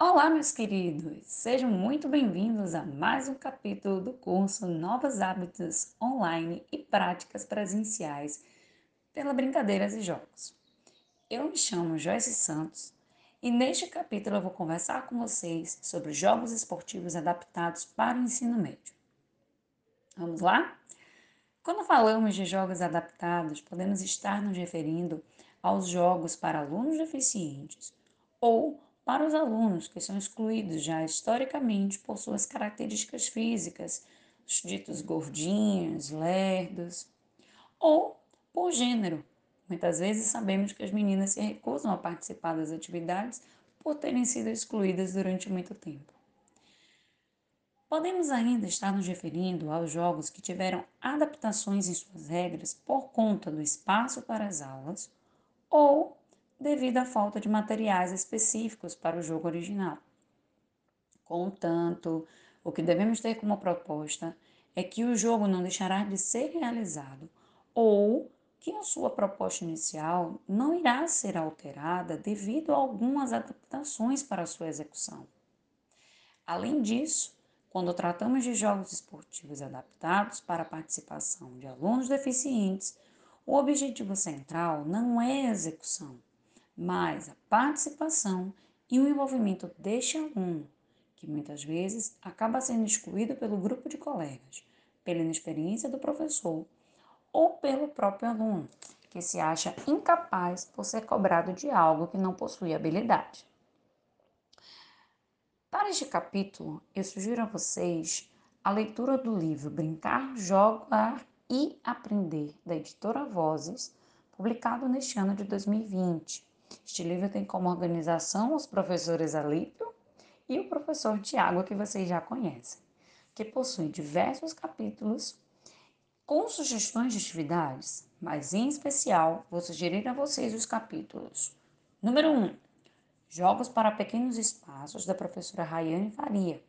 Olá, meus queridos! Sejam muito bem-vindos a mais um capítulo do curso Novos Hábitos Online e Práticas Presenciais pela Brincadeiras e Jogos. Eu me chamo Joyce Santos e neste capítulo eu vou conversar com vocês sobre jogos esportivos adaptados para o ensino médio. Vamos lá? Quando falamos de jogos adaptados, podemos estar nos referindo aos jogos para alunos deficientes ou para os alunos que são excluídos já historicamente por suas características físicas, os ditos gordinhos, lerdos, ou por gênero. Muitas vezes sabemos que as meninas se recusam a participar das atividades por terem sido excluídas durante muito tempo. Podemos ainda estar nos referindo aos jogos que tiveram adaptações em suas regras por conta do espaço para as aulas ou devido à falta de materiais específicos para o jogo original. Contanto, o que devemos ter como proposta é que o jogo não deixará de ser realizado ou que a sua proposta inicial não irá ser alterada devido a algumas adaptações para a sua execução. Além disso, quando tratamos de jogos esportivos adaptados para a participação de alunos deficientes, o objetivo central não é a execução, mas a participação e o envolvimento deste aluno, que muitas vezes acaba sendo excluído pelo grupo de colegas, pela inexperiência do professor ou pelo próprio aluno, que se acha incapaz por ser cobrado de algo que não possui habilidade. Para este capítulo, eu sugiro a vocês a leitura do livro Brincar, Jogar e Aprender, da editora Vozes, publicado neste ano de 2020 este livro tem como organização os professores Alípio e o professor Tiago, que vocês já conhecem, que possui diversos capítulos com sugestões de atividades, mas em especial vou sugerir a vocês os capítulos. Número 1. Um, Jogos para Pequenos Espaços, da professora Rayane Faria.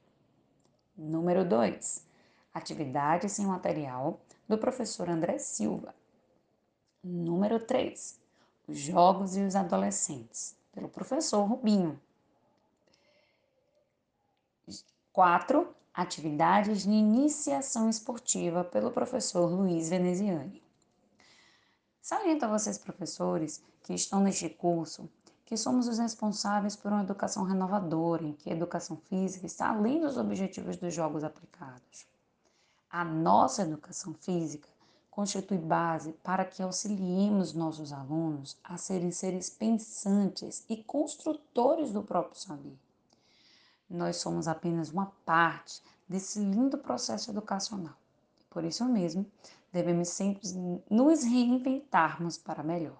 Número 2. Atividades sem material, do professor André Silva. Número 3. Os Jogos e os Adolescentes, pelo professor Rubinho. 4. Atividades de iniciação esportiva, pelo professor Luiz Veneziani. Saliento a vocês, professores, que estão neste curso, que somos os responsáveis por uma educação renovadora, em que a educação física está além dos objetivos dos jogos aplicados. A nossa educação física constitui base para que auxiliemos nossos alunos a serem seres pensantes e construtores do próprio saber. Nós somos apenas uma parte desse lindo processo educacional. Por isso mesmo, devemos sempre nos reinventarmos para melhor.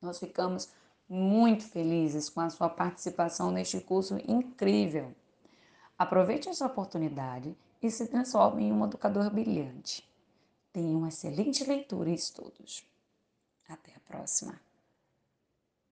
Nós ficamos muito felizes com a sua participação neste curso incrível. Aproveite essa oportunidade e se transforme em um educador brilhante. Tenha uma excelente leitura e estudos. Até a próxima!